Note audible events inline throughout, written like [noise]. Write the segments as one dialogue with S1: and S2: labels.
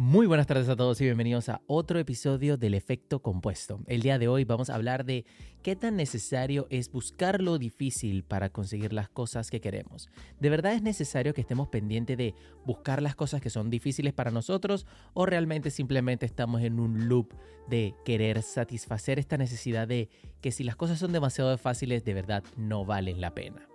S1: Muy buenas tardes a todos y bienvenidos a otro episodio del efecto compuesto. El día de hoy vamos a hablar de qué tan necesario es buscar lo difícil para conseguir las cosas que queremos. ¿De verdad es necesario que estemos pendientes de buscar las cosas que son difíciles para nosotros o realmente simplemente estamos en un loop de querer satisfacer esta necesidad de que si las cosas son demasiado fáciles de verdad no valen la pena?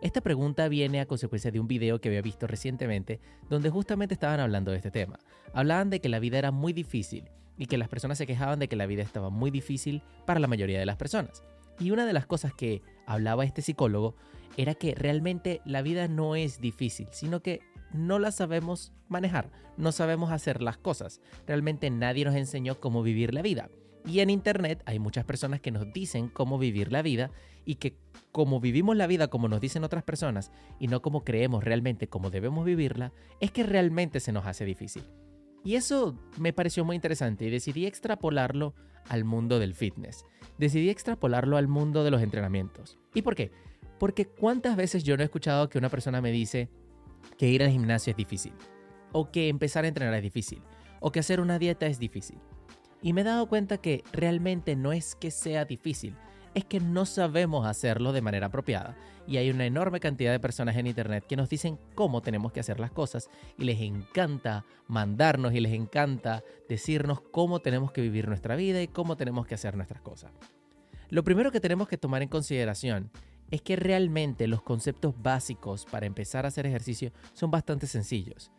S1: Esta pregunta viene a consecuencia de un video que había visto recientemente donde justamente estaban hablando de este tema. Hablaban de que la vida era muy difícil y que las personas se quejaban de que la vida estaba muy difícil para la mayoría de las personas. Y una de las cosas que hablaba este psicólogo era que realmente la vida no es difícil, sino que no la sabemos manejar, no sabemos hacer las cosas. Realmente nadie nos enseñó cómo vivir la vida. Y en Internet hay muchas personas que nos dicen cómo vivir la vida y que como vivimos la vida como nos dicen otras personas y no como creemos realmente cómo debemos vivirla, es que realmente se nos hace difícil. Y eso me pareció muy interesante y decidí extrapolarlo al mundo del fitness. Decidí extrapolarlo al mundo de los entrenamientos. ¿Y por qué? Porque cuántas veces yo no he escuchado que una persona me dice que ir al gimnasio es difícil, o que empezar a entrenar es difícil, o que hacer una dieta es difícil. Y me he dado cuenta que realmente no es que sea difícil, es que no sabemos hacerlo de manera apropiada. Y hay una enorme cantidad de personas en Internet que nos dicen cómo tenemos que hacer las cosas y les encanta mandarnos y les encanta decirnos cómo tenemos que vivir nuestra vida y cómo tenemos que hacer nuestras cosas. Lo primero que tenemos que tomar en consideración es que realmente los conceptos básicos para empezar a hacer ejercicio son bastante sencillos.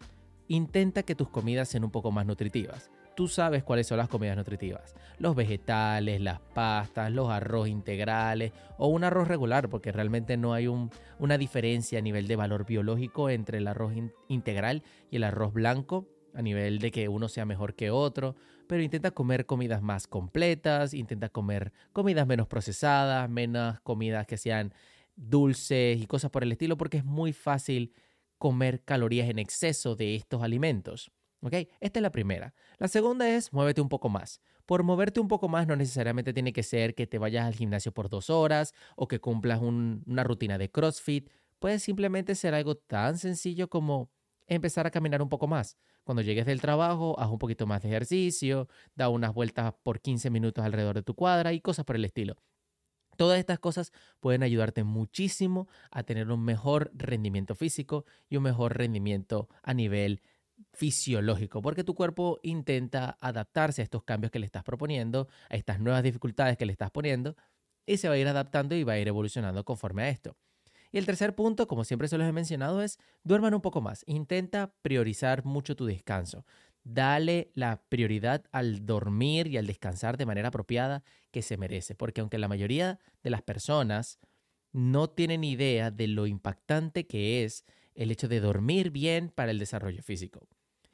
S1: Intenta que tus comidas sean un poco más nutritivas tú sabes cuáles son las comidas nutritivas. Los vegetales, las pastas, los arroz integrales o un arroz regular, porque realmente no hay una diferencia a nivel de valor biológico entre el arroz integral y el arroz blanco, a nivel de que uno sea mejor que otro, pero intenta comer comidas más completas, intenta comer comidas menos procesadas, menos comidas que sean dulces y cosas por el estilo, porque es muy fácil comer calorías en exceso de estos alimentos. ¿Ok? Esta es la primera. La segunda es muévete un poco más. Por moverte un poco más no necesariamente tiene que ser que te vayas al gimnasio por dos horas o que cumplas una rutina de CrossFit. Puede simplemente ser algo tan sencillo como empezar a caminar un poco más. Cuando llegues del trabajo, haz un poquito más de ejercicio, da unas vueltas por 15 minutos alrededor de tu cuadra y cosas por el estilo. Todas estas cosas pueden ayudarte muchísimo a tener un mejor rendimiento físico y un mejor rendimiento a nivel fisiológico, porque tu cuerpo intenta adaptarse a estos cambios que le estás proponiendo, a estas nuevas dificultades que le estás poniendo, y se va a ir adaptando y va a ir evolucionando conforme a esto. Y el tercer punto, como siempre se los he mencionado, es duerman un poco más. Intenta priorizar mucho tu descanso. Dale la prioridad al dormir y al descansar de manera apropiada que se merece, porque aunque la mayoría de las personas no tienen idea de lo impactante que es el hecho de dormir bien para el desarrollo físico.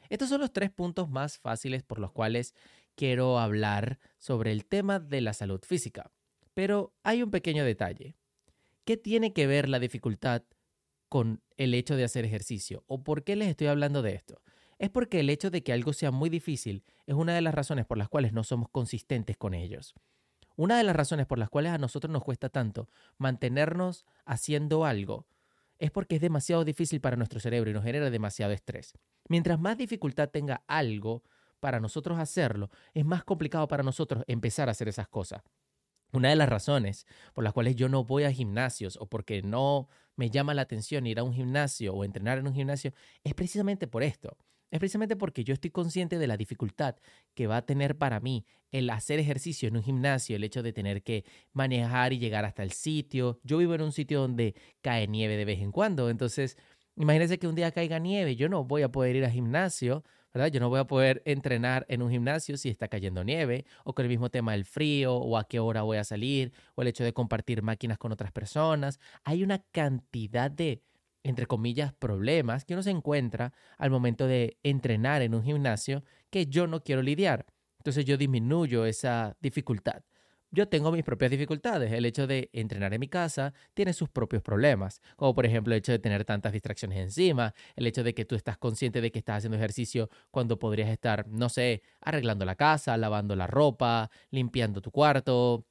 S1: Estos son los tres puntos más fáciles por los cuales quiero hablar sobre el tema de la salud física. Pero hay un pequeño detalle. ¿Qué tiene que ver la dificultad con el hecho de hacer ejercicio? ¿O por qué les estoy hablando de esto? Es porque el hecho de que algo sea muy difícil es una de las razones por las cuales no somos consistentes con ellos. Una de las razones por las cuales a nosotros nos cuesta tanto mantenernos haciendo algo es porque es demasiado difícil para nuestro cerebro y nos genera demasiado estrés. Mientras más dificultad tenga algo para nosotros hacerlo, es más complicado para nosotros empezar a hacer esas cosas. Una de las razones por las cuales yo no voy a gimnasios o porque no me llama la atención ir a un gimnasio o entrenar en un gimnasio es precisamente por esto es precisamente porque yo estoy consciente de la dificultad que va a tener para mí el hacer ejercicio en un gimnasio, el hecho de tener que manejar y llegar hasta el sitio. Yo vivo en un sitio donde cae nieve de vez en cuando, entonces imagínense que un día caiga nieve, yo no voy a poder ir al gimnasio, ¿verdad? Yo no voy a poder entrenar en un gimnasio si está cayendo nieve, o con el mismo tema del frío, o a qué hora voy a salir, o el hecho de compartir máquinas con otras personas. Hay una cantidad de entre comillas, problemas que uno se encuentra al momento de entrenar en un gimnasio que yo no quiero lidiar. Entonces yo disminuyo esa dificultad. Yo tengo mis propias dificultades. El hecho de entrenar en mi casa tiene sus propios problemas, como por ejemplo el hecho de tener tantas distracciones encima, el hecho de que tú estás consciente de que estás haciendo ejercicio cuando podrías estar, no sé, arreglando la casa, lavando la ropa, limpiando tu cuarto,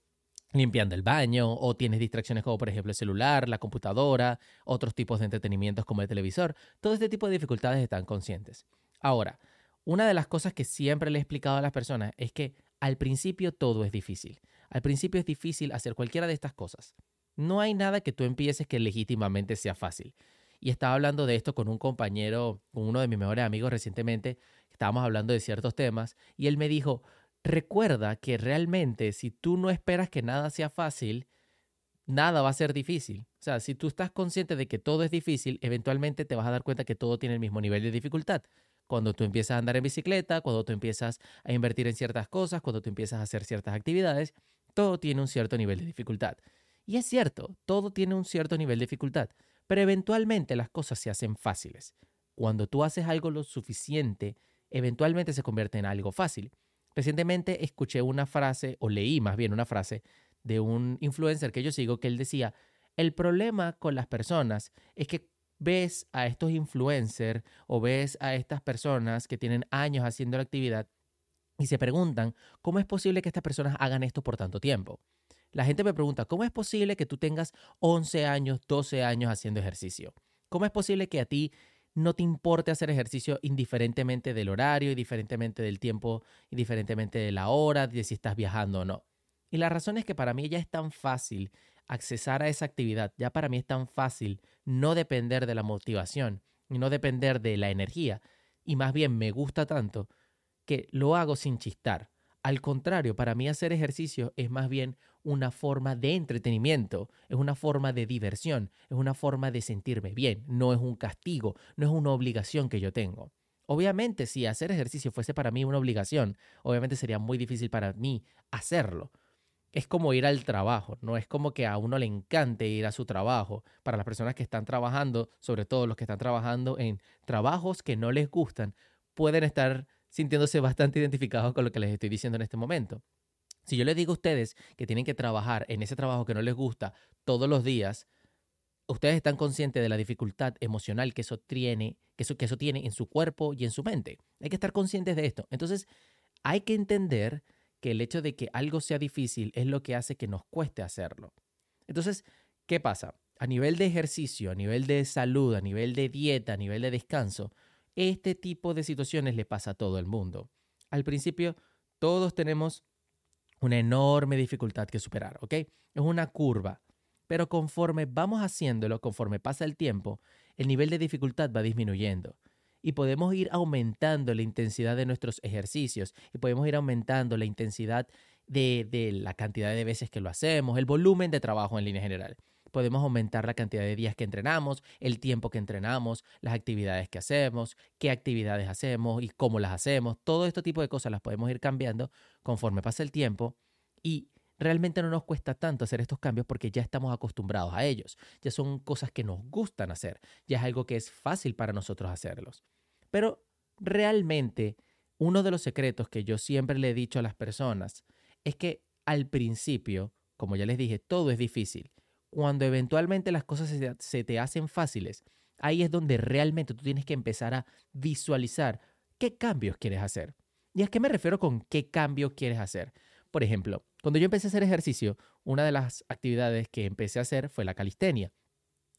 S1: limpiando el baño o tienes distracciones como por ejemplo el celular, la computadora, otros tipos de entretenimientos como el televisor. Todo este tipo de dificultades están conscientes. Ahora, una de las cosas que siempre le he explicado a las personas es que al principio todo es difícil. Al principio es difícil hacer cualquiera de estas cosas. No hay nada que tú empieces que legítimamente sea fácil. Y estaba hablando de esto con un compañero, con uno de mis mejores amigos recientemente, estábamos hablando de ciertos temas, y él me dijo, recuerda que realmente si tú no esperas que nada sea fácil, nada va a ser difícil. O sea, si tú estás consciente de que todo es difícil, eventualmente te vas a dar cuenta que todo tiene el mismo nivel de dificultad. Cuando tú empiezas a andar en bicicleta, cuando tú empiezas a invertir en ciertas cosas, cuando tú empiezas a hacer ciertas actividades, todo tiene un cierto nivel de dificultad. Y es cierto, todo tiene un cierto nivel de dificultad, pero eventualmente las cosas se hacen fáciles. Cuando tú haces algo lo suficiente, eventualmente se convierte en algo fácil. Recientemente escuché una frase, o leí más bien una frase, de un influencer que yo sigo que él decía, el problema con las personas es que ves a estos influencers o ves a estas personas que tienen años haciendo la actividad y se preguntan, ¿cómo es posible que estas personas hagan esto por tanto tiempo? La gente me pregunta, ¿cómo es posible que tú tengas 11 años, 12 años haciendo ejercicio? ¿Cómo es posible que a ti no te importe hacer ejercicio indiferentemente del horario, indiferentemente del tiempo, indiferentemente de la hora, de si estás viajando o no? Y la razón es que para mí ya es tan fácil accesar a esa actividad, ya para mí es tan fácil no depender de la motivación y no depender de la energía. Y más bien me gusta tanto que lo hago sin chistar. Al contrario, para mí hacer ejercicio es más bien una forma de entretenimiento, es una forma de diversión, es una forma de sentirme bien, no es un castigo, no es una obligación que yo tengo. Obviamente, si hacer ejercicio fuese para mí una obligación, obviamente sería muy difícil para mí hacerlo es como ir al trabajo, no es como que a uno le encante ir a su trabajo. Para las personas que están trabajando, sobre todo los que están trabajando en trabajos que no les gustan, pueden estar sintiéndose bastante identificados con lo que les estoy diciendo en este momento. Si yo les digo a ustedes que tienen que trabajar en ese trabajo que no les gusta todos los días, ustedes están conscientes de la dificultad emocional que eso tiene, que eso, que eso tiene en su cuerpo y en su mente. Hay que estar conscientes de esto. Entonces, hay que entender que el hecho de que algo sea difícil es lo que hace que nos cueste hacerlo. Entonces, ¿qué pasa? A nivel de ejercicio, a nivel de salud, a nivel de dieta, a nivel de descanso, este tipo de situaciones le pasa a todo el mundo. Al principio, todos tenemos una enorme dificultad que superar, ¿ok? Es una curva. Pero conforme vamos haciéndolo, conforme pasa el tiempo, el nivel de dificultad va disminuyendo y podemos ir aumentando la intensidad de nuestros ejercicios y podemos ir aumentando la intensidad de, la cantidad de veces que lo hacemos, el volumen de trabajo en línea general. Podemos aumentar la cantidad de días que entrenamos, el tiempo que entrenamos, las actividades que hacemos, qué actividades hacemos y cómo las hacemos. Todo este tipo de cosas las podemos ir cambiando conforme pasa el tiempo y realmente no nos cuesta tanto hacer estos cambios porque ya estamos acostumbrados a ellos. Ya son cosas que nos gustan hacer. Ya es algo que es fácil para nosotros hacerlos. Pero realmente uno de los secretos que yo siempre le he dicho a las personas es que al principio, como ya les dije, todo es difícil. Cuando eventualmente las cosas se, te hacen fáciles, ahí es donde realmente tú tienes que empezar a visualizar qué cambios quieres hacer. ¿Y a qué me refiero con qué cambio quieres hacer? Por ejemplo, cuando yo empecé a hacer ejercicio, una de las actividades que empecé a hacer fue la calistenia.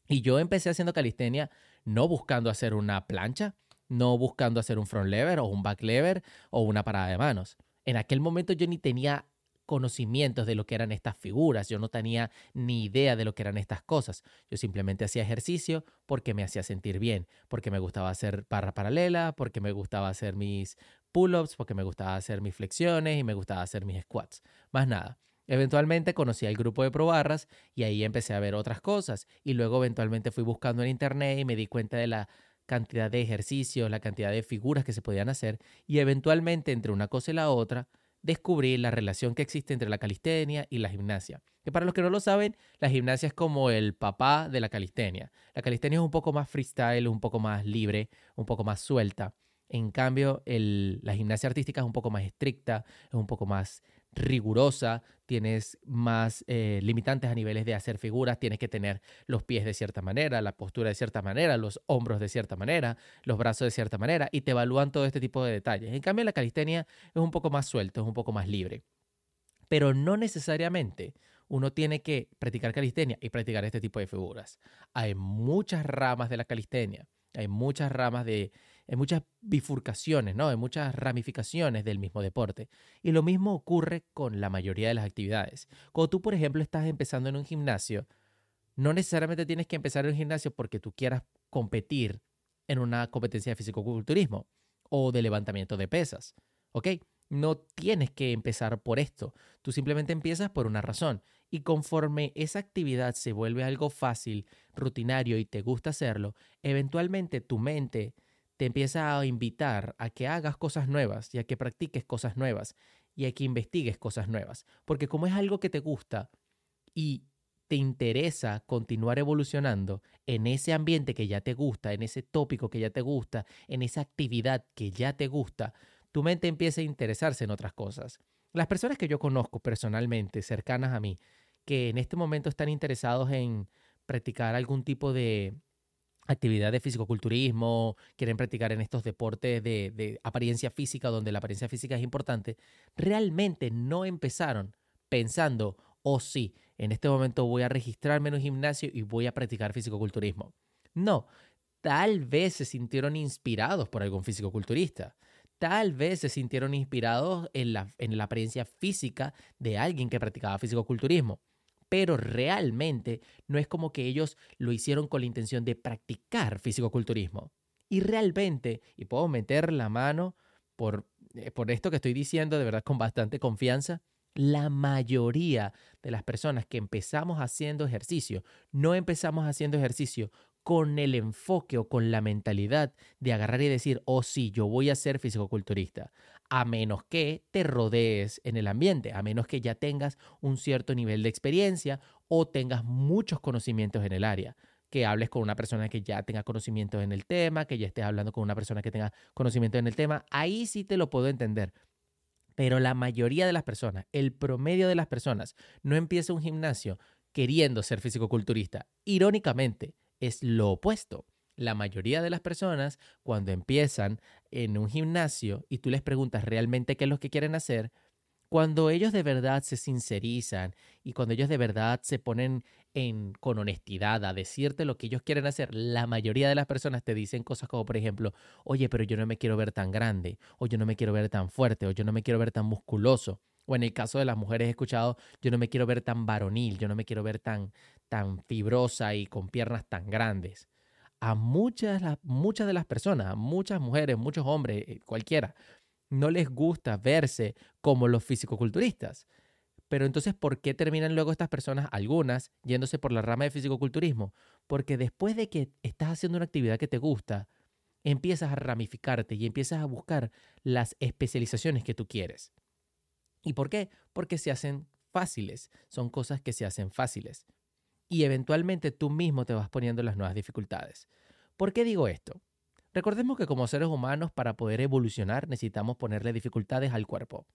S1: Y yo empecé haciendo calistenia no buscando hacer una plancha, no buscando hacer un front lever o un back lever o una parada de manos. En aquel momento yo ni tenía conocimientos de lo que eran estas figuras, yo no tenía ni idea de lo que eran estas cosas. Yo simplemente hacía ejercicio porque me hacía sentir bien, porque me gustaba hacer barra paralela, porque me gustaba hacer mis pull-ups, porque me gustaba hacer mis flexiones y me gustaba hacer mis squats. Más nada. Eventualmente conocí al grupo de probarras y ahí empecé a ver otras cosas y luego eventualmente fui buscando en internet y me di cuenta de la cantidad de ejercicios, la cantidad de figuras que se podían hacer y eventualmente entre una cosa y la otra descubrí la relación que existe entre la calistenia y la gimnasia. Que para los que no lo saben, la gimnasia es como el papá de la calistenia. La calistenia es un poco más freestyle, un poco más libre, un poco más suelta. En cambio, la gimnasia artística es un poco más estricta, es un poco más rigurosa, tienes más eh, limitantes a niveles de hacer figuras, tienes que tener los pies de cierta manera, la postura de cierta manera, los hombros de cierta manera, los brazos de cierta manera, y te evalúan todo este tipo de detalles. En cambio, la calistenia es un poco más suelto, es un poco más libre. Pero no necesariamente uno tiene que practicar calistenia y practicar este tipo de figuras. Hay muchas ramas de la calistenia, hay muchas ramas de en muchas bifurcaciones, ¿no? En muchas ramificaciones del mismo deporte. Y lo mismo ocurre con la mayoría de las actividades. Cuando tú, por ejemplo, estás empezando en un gimnasio, no necesariamente tienes que empezar en un gimnasio porque tú quieras competir en una competencia de fisicoculturismo o de levantamiento de pesas, ¿ok? No tienes que empezar por esto. Tú simplemente empiezas por una razón. Y conforme esa actividad se vuelve algo fácil, rutinario y te gusta hacerlo, eventualmente tu mente te empieza a invitar a que hagas cosas nuevas y a que practiques cosas nuevas y a que investigues cosas nuevas. Porque como es algo que te gusta y te interesa continuar evolucionando en ese ambiente que ya te gusta, en ese tópico que ya te gusta, en esa actividad que ya te gusta, tu mente empieza a interesarse en otras cosas. Las personas que yo conozco personalmente, cercanas a mí, que en este momento están interesados en practicar algún tipo de actividad de fisicoculturismo, quieren practicar en estos deportes de, apariencia física, donde la apariencia física es importante, realmente no empezaron pensando, oh sí, en este momento voy a registrarme en un gimnasio y voy a practicar fisicoculturismo. No, tal vez se sintieron inspirados por algún fisicoculturista tal vez se sintieron inspirados en la, en la apariencia física de alguien que practicaba fisicoculturismo. Pero realmente no es como que ellos lo hicieron con la intención de practicar fisicoculturismo. Y realmente, y puedo meter la mano por, eh, por esto que estoy diciendo de verdad con bastante confianza, la mayoría de las personas que empezamos haciendo ejercicio, no empezamos haciendo ejercicio con el enfoque o con la mentalidad de agarrar y decir, oh sí, yo voy a ser fisicoculturista, a menos que te rodees en el ambiente, a menos que ya tengas un cierto nivel de experiencia o tengas muchos conocimientos en el área que hables con una persona que ya tenga conocimientos en el tema, que ya estés hablando con una persona que tenga conocimiento en el tema, ahí sí te lo puedo entender. Pero la mayoría de las personas, el promedio de las personas, no empieza un gimnasio queriendo ser fisicoculturista. Irónicamente, es lo opuesto. La mayoría de las personas, cuando empiezan en un gimnasio y tú les preguntas realmente qué es lo que quieren hacer, cuando ellos de verdad se sincerizan y cuando ellos de verdad se ponen en, con honestidad a decirte lo que ellos quieren hacer, la mayoría de las personas te dicen cosas como, por ejemplo, oye, pero yo no me quiero ver tan grande, o yo no me quiero ver tan fuerte, o yo no me quiero ver tan musculoso. O en el caso de las mujeres he escuchado, yo no me quiero ver tan varonil, yo no me quiero ver tan, tan fibrosa y con piernas tan grandes. A muchas, muchas de las personas, muchas mujeres, muchos hombres, eh, cualquiera, no les gusta verse como los fisicoculturistas. Pero entonces, ¿por qué terminan luego estas personas, algunas, yéndose por la rama de fisicoculturismo? Porque después de que estás haciendo una actividad que te gusta, empiezas a ramificarte y empiezas a buscar las especializaciones que tú quieres. ¿Y por qué? Porque se hacen fáciles, son cosas que se hacen fáciles. Y eventualmente tú mismo te vas poniendo las nuevas dificultades. ¿Por qué digo esto? Recordemos que como seres humanos para poder evolucionar necesitamos ponerle dificultades al cuerpo.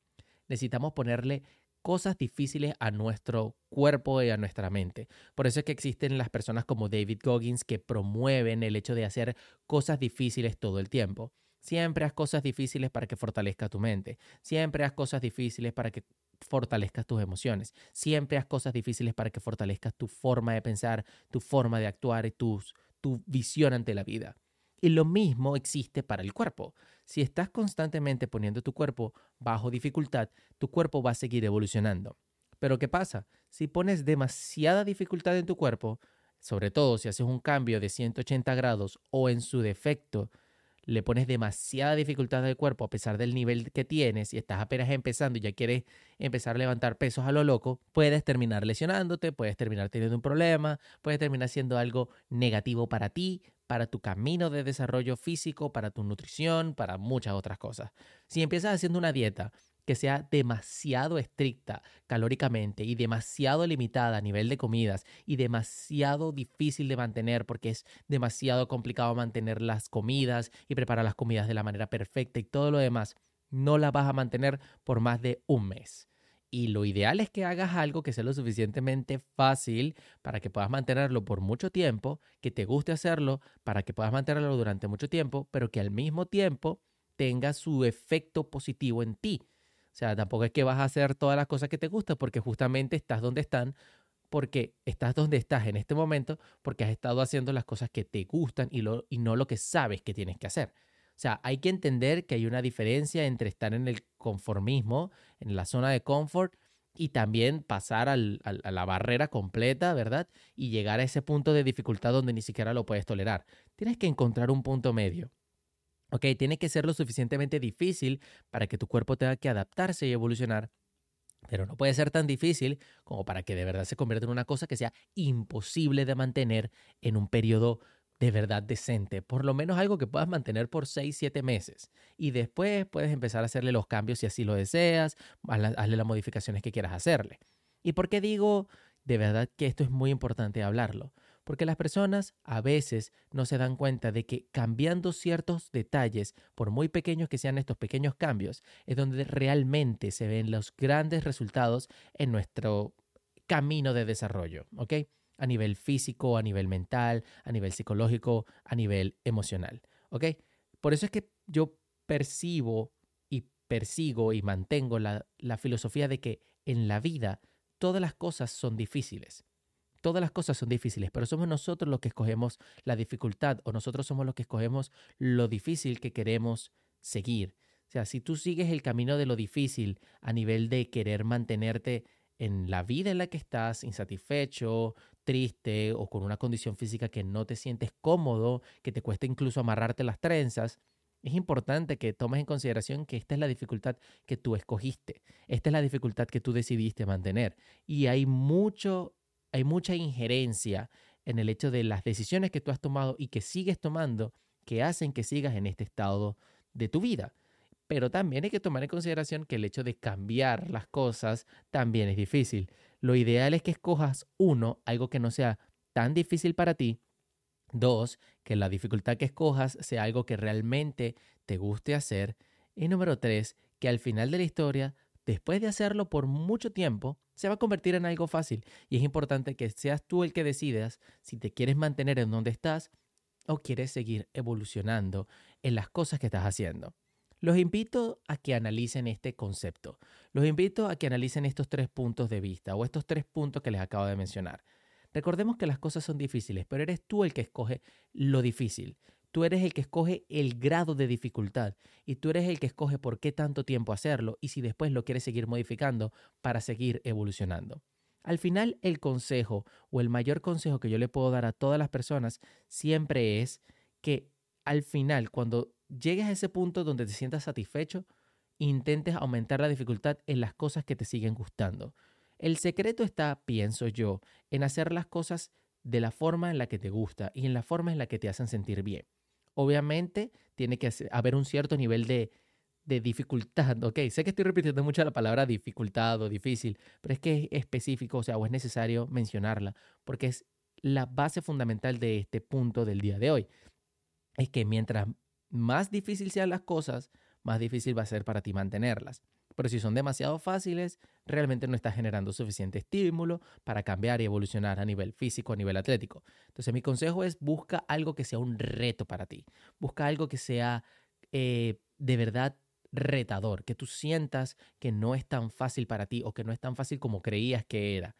S1: Necesitamos ponerle cosas difíciles a nuestro cuerpo y a nuestra mente. Por eso es que existen las personas como David Goggins que promueven el hecho de hacer cosas difíciles todo el tiempo. Siempre haz cosas difíciles para que fortalezca tu mente. Siempre haz cosas difíciles para que fortalezcas tus emociones. Siempre haz cosas difíciles para que fortalezcas tu forma de pensar, tu forma de actuar y tu visión ante la vida. Y lo mismo existe para el cuerpo. Si estás constantemente poniendo tu cuerpo bajo dificultad, tu cuerpo va a seguir evolucionando. Pero ¿qué pasa? Si pones demasiada dificultad en tu cuerpo, sobre todo si haces un cambio de 180 grados o en su defecto le pones demasiada dificultad al cuerpo a pesar del nivel que tienes y estás apenas empezando y ya quieres empezar a levantar pesos a lo loco, puedes terminar lesionándote, puedes terminar teniendo un problema, puedes terminar siendo algo negativo para ti, para tu camino de desarrollo físico, para tu nutrición, para muchas otras cosas. Si empiezas haciendo una dieta que sea demasiado estricta calóricamente y demasiado limitada a nivel de comidas y demasiado difícil de mantener porque es demasiado complicado mantener las comidas y preparar las comidas de la manera perfecta y todo lo demás, no la vas a mantener por más de un mes. Y lo ideal es que hagas algo que sea lo suficientemente fácil para que puedas mantenerlo por mucho tiempo, que te guste hacerlo, para que puedas mantenerlo durante mucho tiempo, pero que al mismo tiempo tenga su efecto positivo en ti. O sea, tampoco es que vas a hacer todas las cosas que te gustan porque justamente estás donde están, porque estás donde estás en este momento, porque has estado haciendo las cosas que te gustan y, lo, no lo que sabes que tienes que hacer. O sea, hay que entender que hay una diferencia entre estar en el conformismo, en la zona de confort, y también pasar a la barrera completa, ¿verdad? Y llegar a ese punto de dificultad donde ni siquiera lo puedes tolerar. Tienes que encontrar un punto medio. ¿Ok? Tiene que ser lo suficientemente difícil para que tu cuerpo tenga que adaptarse y evolucionar, pero no puede ser tan difícil como para que de verdad se convierta en una cosa que sea imposible de mantener en un periodo de verdad decente, por lo menos algo que puedas mantener por 6, 7 meses. Y después puedes empezar a hacerle los cambios si así lo deseas, hazle las modificaciones que quieras hacerle. ¿Y por qué digo de verdad que esto es muy importante hablarlo? Porque las personas a veces no se dan cuenta de que cambiando ciertos detalles, por muy pequeños que sean estos pequeños cambios, es donde realmente se ven los grandes resultados en nuestro camino de desarrollo, ¿ok? A nivel físico, a nivel mental, a nivel psicológico, a nivel emocional, ¿ok? Por eso es que yo percibo y persigo y mantengo la, la filosofía de que en la vida todas las cosas son difíciles. Todas las cosas son difíciles, pero somos nosotros los que escogemos la dificultad o nosotros somos los que escogemos lo difícil que queremos seguir. O sea, si tú sigues el camino de lo difícil a nivel de querer mantenerte en la vida en la que estás, insatisfecho, triste o con una condición física que no te sientes cómodo, que te cuesta incluso amarrarte las trenzas, es importante que tomes en consideración que esta es la dificultad que tú escogiste, esta es la dificultad que tú decidiste mantener y hay mucho hay mucha injerencia en el hecho de las decisiones que tú has tomado y que sigues tomando que hacen que sigas en este estado de tu vida. Pero también hay que tomar en consideración que el hecho de cambiar las cosas también es difícil. Lo ideal es que escojas, uno, algo que no sea tan difícil para ti. Dos, que la dificultad que escojas sea algo que realmente te guste hacer. Y número tres, que al final de la historia después de hacerlo por mucho tiempo, se va a convertir en algo fácil. Y es importante que seas tú el que decidas si te quieres mantener en donde estás o quieres seguir evolucionando en las cosas que estás haciendo. Los invito a que analicen este concepto. Los invito a que analicen estos tres puntos de vista o estos tres puntos que les acabo de mencionar. Recordemos que las cosas son difíciles, pero eres tú el que escoge lo difícil. Tú eres el que escoge el grado de dificultad y tú eres el que escoge por qué tanto tiempo hacerlo y si después lo quieres seguir modificando para seguir evolucionando. Al final, el consejo o el mayor consejo que yo le puedo dar a todas las personas siempre es que al final, cuando llegues a ese punto donde te sientas satisfecho, intentes aumentar la dificultad en las cosas que te siguen gustando. El secreto está, pienso yo, en hacer las cosas de la forma en la que te gusta y en la forma en la que te hacen sentir bien. Obviamente tiene que haber un cierto nivel de, de dificultad, [laughs] ok, sé que estoy repitiendo mucho la palabra dificultad o difícil, pero es que es específico, o sea, o es necesario mencionarla, porque es la base fundamental de este punto del día de hoy. Es que mientras más difícil sean las cosas, más difícil va a ser para ti mantenerlas. Pero si son demasiado fáciles, realmente no estás generando suficiente estímulo para cambiar y evolucionar a nivel físico, a nivel atlético. Entonces mi consejo es busca algo que sea un reto para ti. Busca algo que sea eh, de verdad retador, que tú sientas que no es tan fácil para ti o que no es tan fácil como creías que era.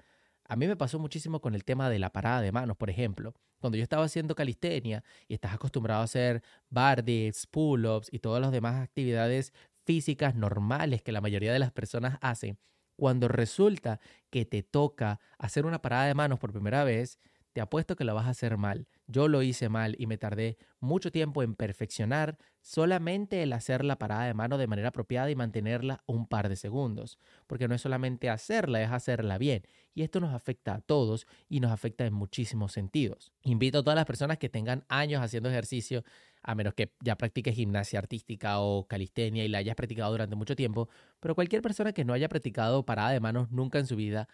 S1: A mí me pasó muchísimo con el tema de la parada de manos, por ejemplo. Cuando yo estaba haciendo calistenia y estás acostumbrado a hacer bar dips, pull-ups y todas las demás actividades físicas normales que la mayoría de las personas hacen, cuando resulta que te toca hacer una parada de manos por primera vez, te apuesto que la vas a hacer mal. Yo lo hice mal y me tardé mucho tiempo en perfeccionar solamente el hacer la parada de mano de manera apropiada y mantenerla un par de segundos. Porque no es solamente hacerla, es hacerla bien. Y esto nos afecta a todos y nos afecta en muchísimos sentidos. Invito a todas las personas que tengan años haciendo ejercicio, a menos que ya practiques gimnasia artística o calistenia y la hayas practicado durante mucho tiempo, pero cualquier persona que no haya practicado parada de manos nunca en su vida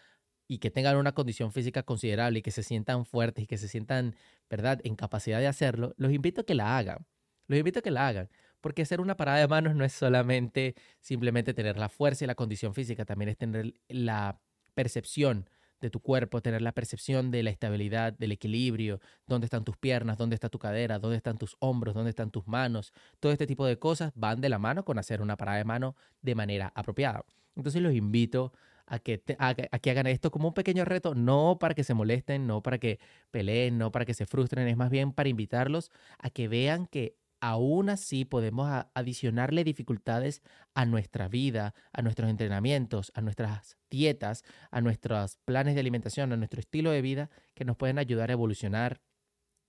S1: y que tengan una condición física considerable y que se sientan fuertes y que se sientan, ¿verdad?, en capacidad de hacerlo, los invito a que la hagan. Los invito a que la hagan. Porque hacer una parada de manos no es solamente simplemente tener la fuerza y la condición física, también es tener la percepción de tu cuerpo, tener la percepción de la estabilidad, del equilibrio, dónde están tus piernas, dónde está tu cadera, dónde están tus hombros, dónde están tus manos. Todo este tipo de cosas van de la mano con hacer una parada de mano de manera apropiada. Entonces los invito a que, que hagan esto como un pequeño reto, no para que se molesten, no para que peleen, no para que se frustren, es más bien para invitarlos a que vean que aún así podemos adicionarle dificultades a nuestra vida, a nuestros entrenamientos, a nuestras dietas, a nuestros planes de alimentación, a nuestro estilo de vida que nos pueden ayudar a evolucionar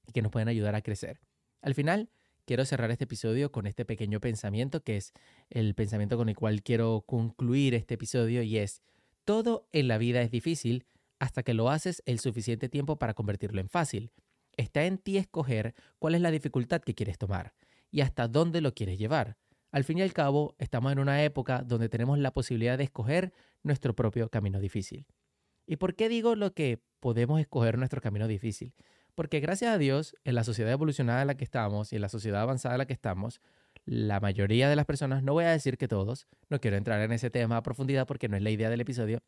S1: y que nos pueden ayudar a crecer. Al final, quiero cerrar este episodio con este pequeño pensamiento que es el pensamiento con el cual quiero concluir este episodio y es, todo en la vida es difícil hasta que lo haces el suficiente tiempo para convertirlo en fácil. Está en ti escoger cuál es la dificultad que quieres tomar y hasta dónde lo quieres llevar. Al fin y al cabo, estamos en una época donde tenemos la posibilidad de escoger nuestro propio camino difícil. ¿Y por qué digo lo que podemos escoger nuestro camino difícil? Porque gracias a Dios, en la sociedad evolucionada en la que estamos y en la sociedad avanzada en la que estamos, la mayoría de las personas, no voy a decir que todos, no quiero entrar en ese tema a profundidad porque no es la idea del episodio,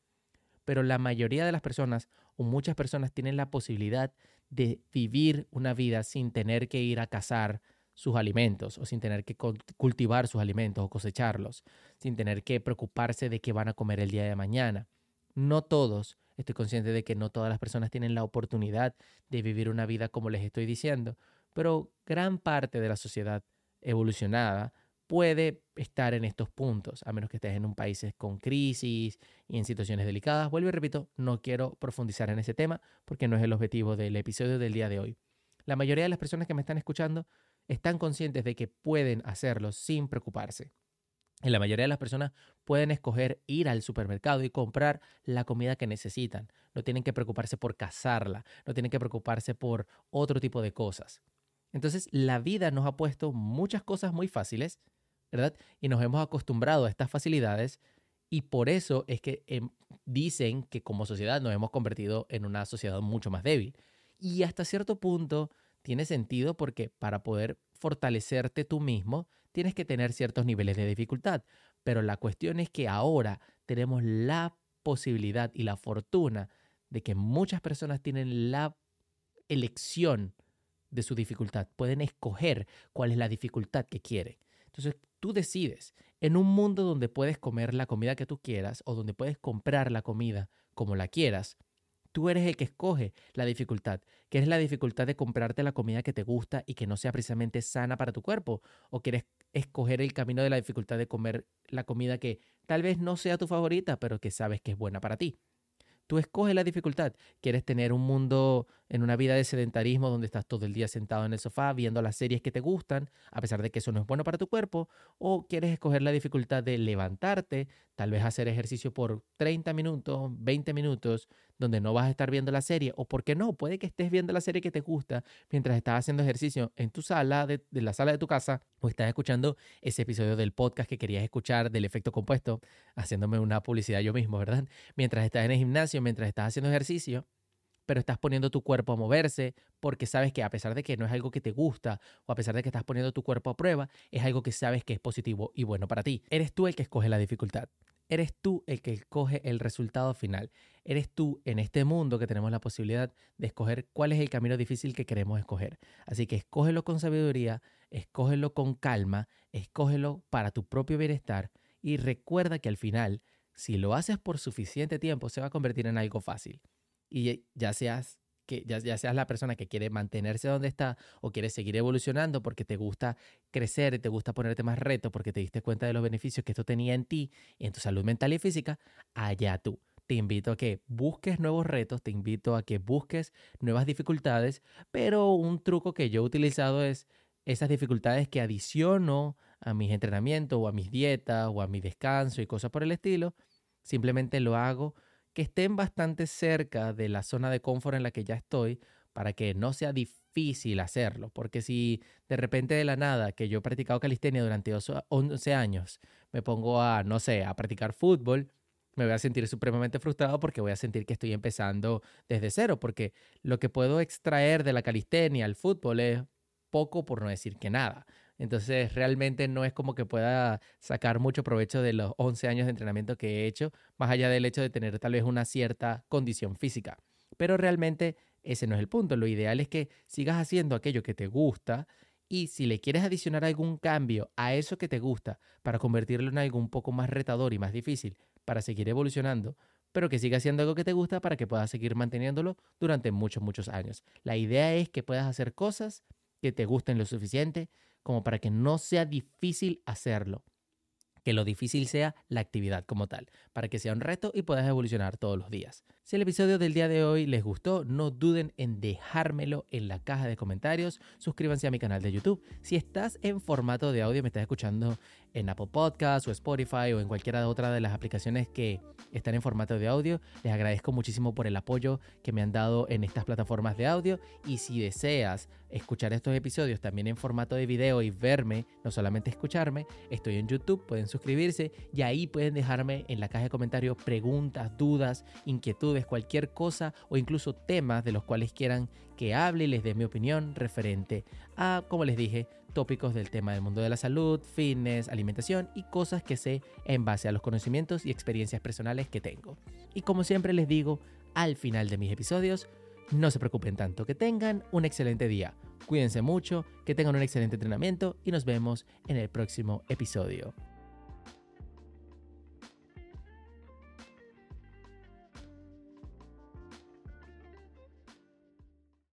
S1: pero la mayoría de las personas o muchas personas tienen la posibilidad de vivir una vida sin tener que ir a cazar sus alimentos o sin tener que cultivar sus alimentos o cosecharlos, sin tener que preocuparse de qué van a comer el día de mañana. No todos, estoy consciente de que no todas las personas tienen la oportunidad de vivir una vida como les estoy diciendo, pero gran parte de la sociedad evolucionada puede estar en estos puntos, a menos que estés en un país con crisis y en situaciones delicadas. Vuelvo y repito, no quiero profundizar en ese tema porque no es el objetivo del episodio del día de hoy. La mayoría de las personas que me están escuchando están conscientes de que pueden hacerlo sin preocuparse. Y la mayoría de las personas pueden escoger ir al supermercado y comprar la comida que necesitan. No tienen que preocuparse por cazarla, no tienen que preocuparse por otro tipo de cosas. Entonces, la vida nos ha puesto muchas cosas muy fáciles ¿verdad? Y nos hemos acostumbrado a estas facilidades y por eso es que em, dicen que como sociedad nos hemos convertido en una sociedad mucho más débil. Y hasta cierto punto tiene sentido porque para poder fortalecerte tú mismo tienes que tener ciertos niveles de dificultad. Pero la cuestión es que ahora tenemos la posibilidad y la fortuna de que muchas personas tienen la elección de su dificultad. Pueden escoger cuál es la dificultad que quieren. Entonces, tú decides. En un mundo donde puedes comer la comida que tú quieras o donde puedes comprar la comida como la quieras, tú eres el que escoge la dificultad, que es la dificultad de comprarte la comida que te gusta y que no sea precisamente sana para tu cuerpo, o quieres escoger el camino de la dificultad de comer la comida que tal vez no sea tu favorita, pero que sabes que es buena para ti. Tú escoges la dificultad. ¿Quieres tener un mundo en una vida de sedentarismo donde estás todo el día sentado en el sofá viendo las series que te gustan, a pesar de que eso no es bueno para tu cuerpo? ¿O quieres escoger la dificultad de levantarte, tal vez hacer ejercicio por 30 minutos, 20 minutos, donde no vas a estar viendo la serie, o por qué no, puede que estés viendo la serie que te gusta mientras estás haciendo ejercicio en tu sala, de, la sala de tu casa, o estás escuchando ese episodio del podcast que querías escuchar del efecto compuesto, haciéndome una publicidad yo mismo, ¿verdad? Mientras estás en el gimnasio, mientras estás haciendo ejercicio, pero estás poniendo tu cuerpo a moverse porque sabes que a pesar de que no es algo que te gusta o a pesar de que estás poniendo tu cuerpo a prueba, es algo que sabes que es positivo y bueno para ti. Eres tú el que escoge la dificultad. Eres tú el que escoge el resultado final. Eres tú en este mundo que tenemos la posibilidad de escoger cuál es el camino difícil que queremos escoger. Así que escógelo con sabiduría, escógelo con calma, escógelo para tu propio bienestar y recuerda que al final, si lo haces por suficiente tiempo, se va a convertir en algo fácil. Y ya seas que ya, seas la persona que quiere mantenerse donde está o quiere seguir evolucionando porque te gusta crecer, te gusta ponerte más reto porque te diste cuenta de los beneficios que esto tenía en ti en tu salud mental y física, allá tú. Te invito a que busques nuevos retos, te invito a que busques nuevas dificultades, pero un truco que yo he utilizado es esas dificultades que adiciono a mis entrenamientos o a mis dietas o a mi descanso y cosas por el estilo, simplemente lo hago que estén bastante cerca de la zona de confort en la que ya estoy para que no sea difícil hacerlo. Porque si de repente de la nada, que yo he practicado calistenia durante 11 años, me pongo a, no sé, a practicar fútbol, me voy a sentir supremamente frustrado porque voy a sentir que estoy empezando desde cero, porque lo que puedo extraer de la calistenia al fútbol es poco por no decir que nada. Entonces realmente no es como que pueda sacar mucho provecho de los 11 años de entrenamiento que he hecho, más allá del hecho de tener tal vez una cierta condición física. Pero realmente ese no es el punto. Lo ideal es que sigas haciendo aquello que te gusta y si le quieres adicionar algún cambio a eso que te gusta para convertirlo en algo un poco más retador y más difícil para seguir evolucionando, pero que siga haciendo algo que te gusta para que puedas seguir manteniéndolo durante muchos, muchos años. La idea es que puedas hacer cosas que te gusten lo suficiente, como para que no sea difícil hacerlo que lo difícil sea la actividad como tal, para que sea un reto y puedas evolucionar todos los días. Si el episodio del día de hoy les gustó, no duden en dejármelo en la caja de comentarios, suscríbanse a mi canal de YouTube. Si estás en formato de audio, me estás escuchando en Apple Podcasts o Spotify o en cualquiera otra de las aplicaciones que están en formato de audio, les agradezco muchísimo por el apoyo que me han dado en estas plataformas de audio y si deseas escuchar estos episodios también en formato de video y verme, no solamente escucharme, estoy en YouTube, pueden suscribirse y ahí pueden dejarme en la caja de comentarios preguntas, dudas, inquietudes, cualquier cosa o incluso temas de los cuales quieran que hable y les dé mi opinión referente a, como les dije, tópicos del tema del mundo de la salud, fitness, alimentación y cosas que sé en base a los conocimientos y experiencias personales que tengo. Y como siempre les digo, al final de mis episodios, no se preocupen tanto, que tengan un excelente día. Cuídense mucho, que tengan un excelente entrenamiento y nos vemos en el próximo episodio.